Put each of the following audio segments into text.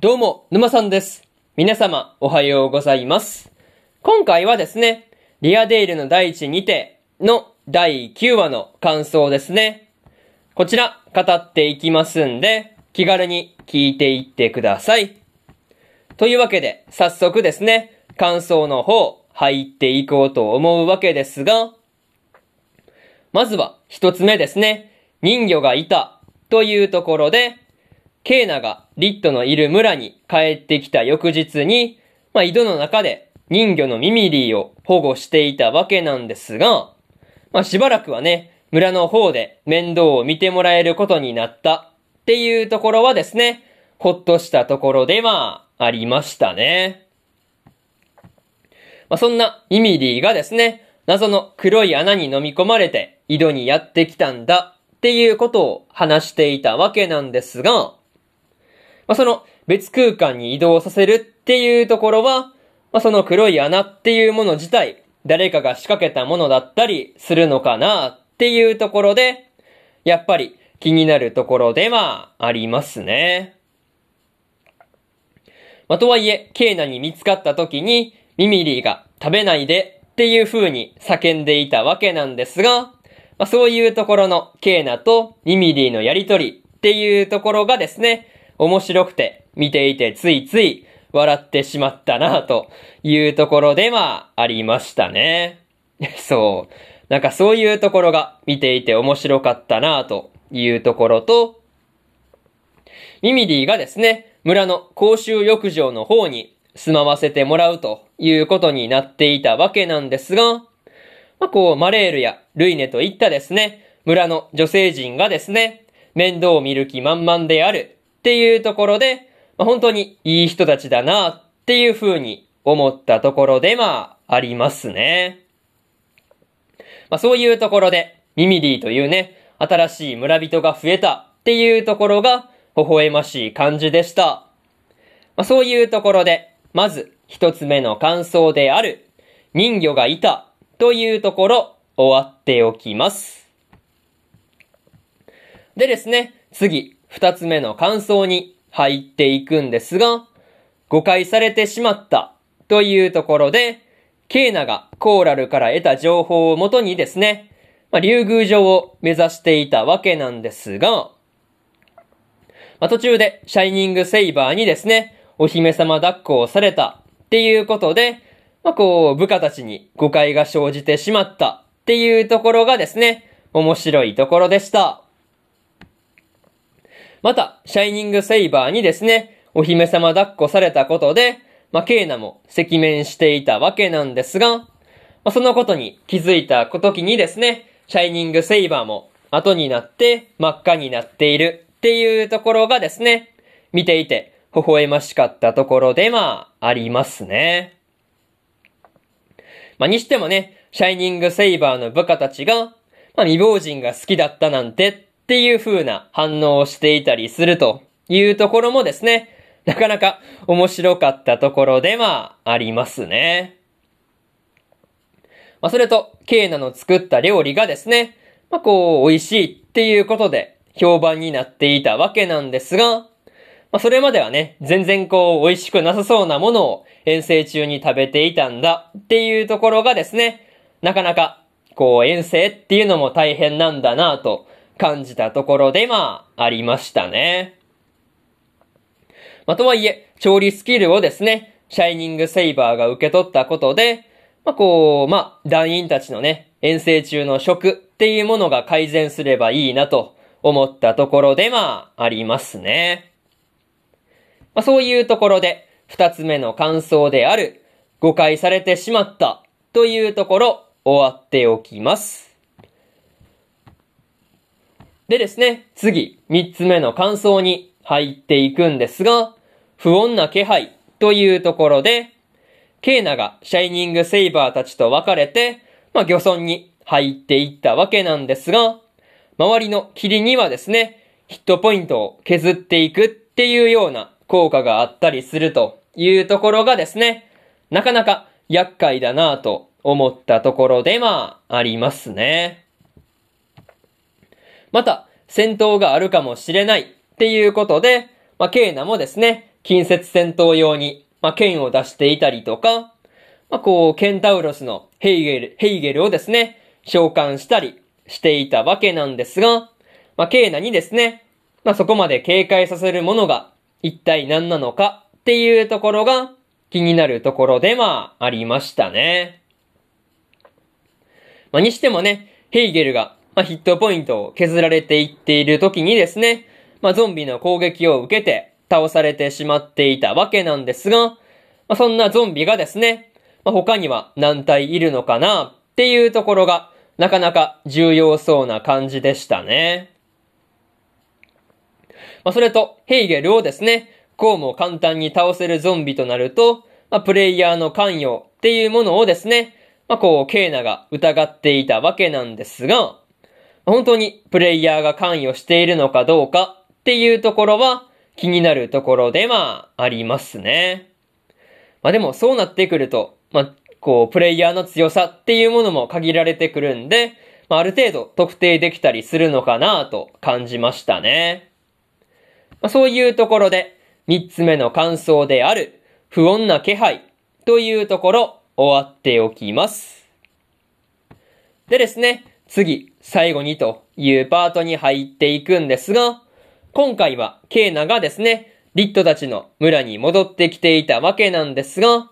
どうも、沼さんです。皆様、おはようございます。今回はですね、リアデイルの第一にての第9話の感想ですね。こちら、語っていきますんで、気軽に聞いていってください。というわけで、早速ですね、感想の方、入っていこうと思うわけですが、まずは、一つ目ですね、人魚がいた、というところで、ケーナがリットのいる村に帰ってきた翌日に、まあ、井戸の中で人魚のミミリーを保護していたわけなんですが、まあ、しばらくはね、村の方で面倒を見てもらえることになったっていうところはですね、ほっとしたところではありましたね。まあ、そんなミミリーがですね、謎の黒い穴に飲み込まれて井戸にやってきたんだっていうことを話していたわけなんですが、まあ、その別空間に移動させるっていうところは、まあ、その黒い穴っていうもの自体、誰かが仕掛けたものだったりするのかなっていうところで、やっぱり気になるところではありますね。まあ、とはいえ、ケーナに見つかった時に、ミミリーが食べないでっていう風に叫んでいたわけなんですが、まあ、そういうところのケーナとミミリーのやりとりっていうところがですね、面白くて見ていてついつい笑ってしまったなというところではありましたね。そう。なんかそういうところが見ていて面白かったなというところと、ミミリーがですね、村の公衆浴場の方に住まわせてもらうということになっていたわけなんですが、まあ、こう、マレールやルイネといったですね、村の女性陣がですね、面倒を見る気満々であるっていうところで、まあ、本当にいい人たちだなっていう風に思ったところでまあ、ありますね。まあ、そういうところで、ミミリーというね、新しい村人が増えたっていうところが、微笑ましい感じでした。まあ、そういうところで、まず一つ目の感想である、人魚がいたというところ、終わっておきます。でですね、次、二つ目の感想に入っていくんですが、誤解されてしまったというところで、ケーナがコーラルから得た情報をもとにですね、まあ、竜宮城を目指していたわけなんですが、まあ、途中でシャイニングセイバーにですね、お姫様抱っこをされたっていうことで、まあ、こう、部下たちに誤解が生じてしまったっていうところがですね、面白いところでした。また、シャイニングセイバーにですね、お姫様抱っこされたことで、まあ、ケーナも赤面していたわけなんですが、まあ、そのことに気づいた時にですね、シャイニングセイバーも後になって真っ赤になっているっていうところがですね、見ていて微笑ましかったところでまあ、ありますね。まあ、にしてもね、シャイニングセイバーの部下たちが、まあ、未亡人が好きだったなんてっていう風な反応をしていたりするというところもですね、なかなか面白かったところでまあ、りますね。まあ、それと、ケーナの作った料理がですね、まあ、こう、美味しいっていうことで評判になっていたわけなんですが、まあ、それまではね、全然こう、美味しくなさそうなものを遠征中に食べていたんだっていうところがですね、なかなか、こう、遠征っていうのも大変なんだなと感じたところでまあ、ありましたね。まあ、とはいえ、調理スキルをですね、シャイニングセイバーが受け取ったことで、まあ、こう、まあ、団員たちのね、遠征中の食っていうものが改善すればいいなと思ったところでまあ、ありますね。まあ、そういうところで、二つ目の感想である、誤解されてしまったというところ、終わっておきます。でですね、次、三つ目の感想に入っていくんですが、不穏な気配というところで、ケーナがシャイニングセイバーたちと別れて、まあ、漁村に入っていったわけなんですが、周りの霧にはですね、ヒットポイントを削っていくっていうような効果があったりするというところがですね、なかなか厄介だなぁと思ったところでまあ、ありますね。また、戦闘があるかもしれないっていうことで、まあ、ケーナもですね、近接戦闘用に、まあ、剣を出していたりとか、まあ、こう、ケンタウロスのヘイゲル、ヘイゲルをですね、召喚したりしていたわけなんですが、まあ、ケーナにですね、まあ、そこまで警戒させるものが一体何なのかっていうところが気になるところでまあ、ありましたね。まあ、にしてもね、ヘイゲルが、まあ、ヒットポイントを削られていっている時にですね、まあ、ゾンビの攻撃を受けて倒されてしまっていたわけなんですが、まあ、そんなゾンビがですね、まあ、他には何体いるのかなっていうところが、なかなか重要そうな感じでしたね。まあ、それと、ヘイゲルをですね、こうも簡単に倒せるゾンビとなると、まあ、プレイヤーの関与っていうものをですね、まあ、こう、ケーナが疑っていたわけなんですが、本当にプレイヤーが関与しているのかどうかっていうところは気になるところでまあ、りますね。まあでもそうなってくると、まあ、こう、プレイヤーの強さっていうものも限られてくるんで、まあ、ある程度特定できたりするのかなと感じましたね。まあ、そういうところで、三つ目の感想である、不穏な気配というところ、終わっておきます。でですね、次、最後にというパートに入っていくんですが、今回はケーナがですね、リットたちの村に戻ってきていたわけなんですが、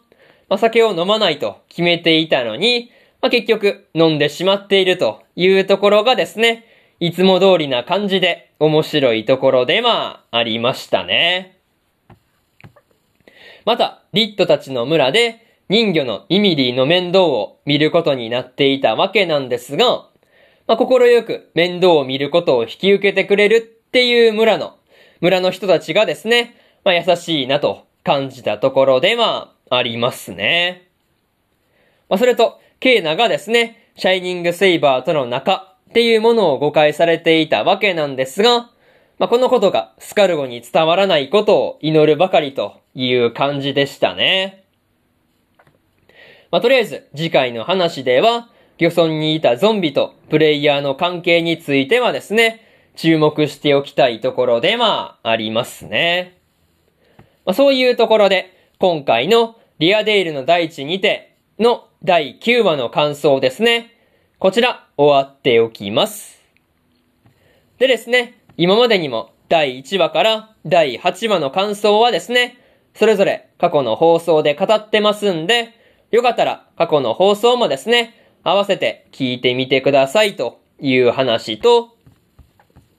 まあ、酒を飲まないと決めていたのに、まあ、結局飲んでしまっているというところがですね、いつも通りな感じで面白いところでまあ、ありましたね。また、リットたちの村で人魚のイミリーの面倒を見ることになっていたわけなんですが、まあ、心よく面倒を見ることを引き受けてくれるっていう村の、村の人たちがですね、まあ、優しいなと感じたところでまあ、りますね。まあ、それと、ケーナがですね、シャイニングセイバーとの仲っていうものを誤解されていたわけなんですが、まあ、このことがスカルゴに伝わらないことを祈るばかりという感じでしたね。まあ、とりあえず、次回の話では、漁村にいたゾンビとプレイヤーの関係についてはですね、注目しておきたいところでまあ、ありますね。まあ、そういうところで、今回のリアデイルの大地にての第9話の感想ですね。こちら、終わっておきます。でですね、今までにも第1話から第8話の感想はですね、それぞれ過去の放送で語ってますんで、よかったら過去の放送もですね、合わせて聞いてみてくださいという話と、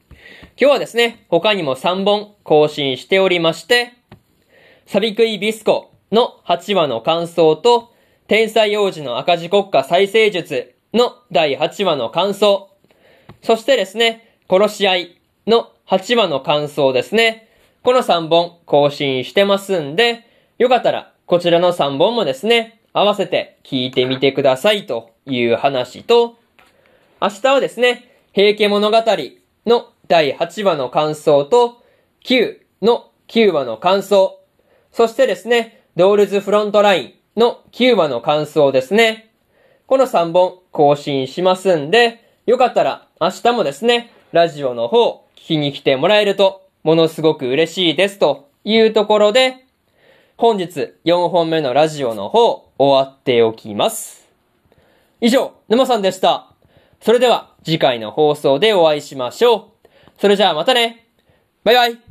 今日はですね、他にも3本更新しておりまして、サビクイビスコの8話の感想と、天才王子の赤字国家再生術の第8話の感想、そしてですね、殺し合いの8話の感想ですね。この3本更新してますんで、よかったらこちらの3本もですね、合わせて聞いてみてくださいという話と、明日はですね、平家物語の第8話の感想と、9の9話の感想、そしてですね、ドールズフロントラインの9話の感想ですね。この3本更新しますんで、よかったら明日もですね、ラジオの方聞きに来てもらえるとものすごく嬉しいですというところで、本日4本目のラジオの方終わっておきます。以上、沼さんでした。それでは次回の放送でお会いしましょう。それじゃあまたねバイバイ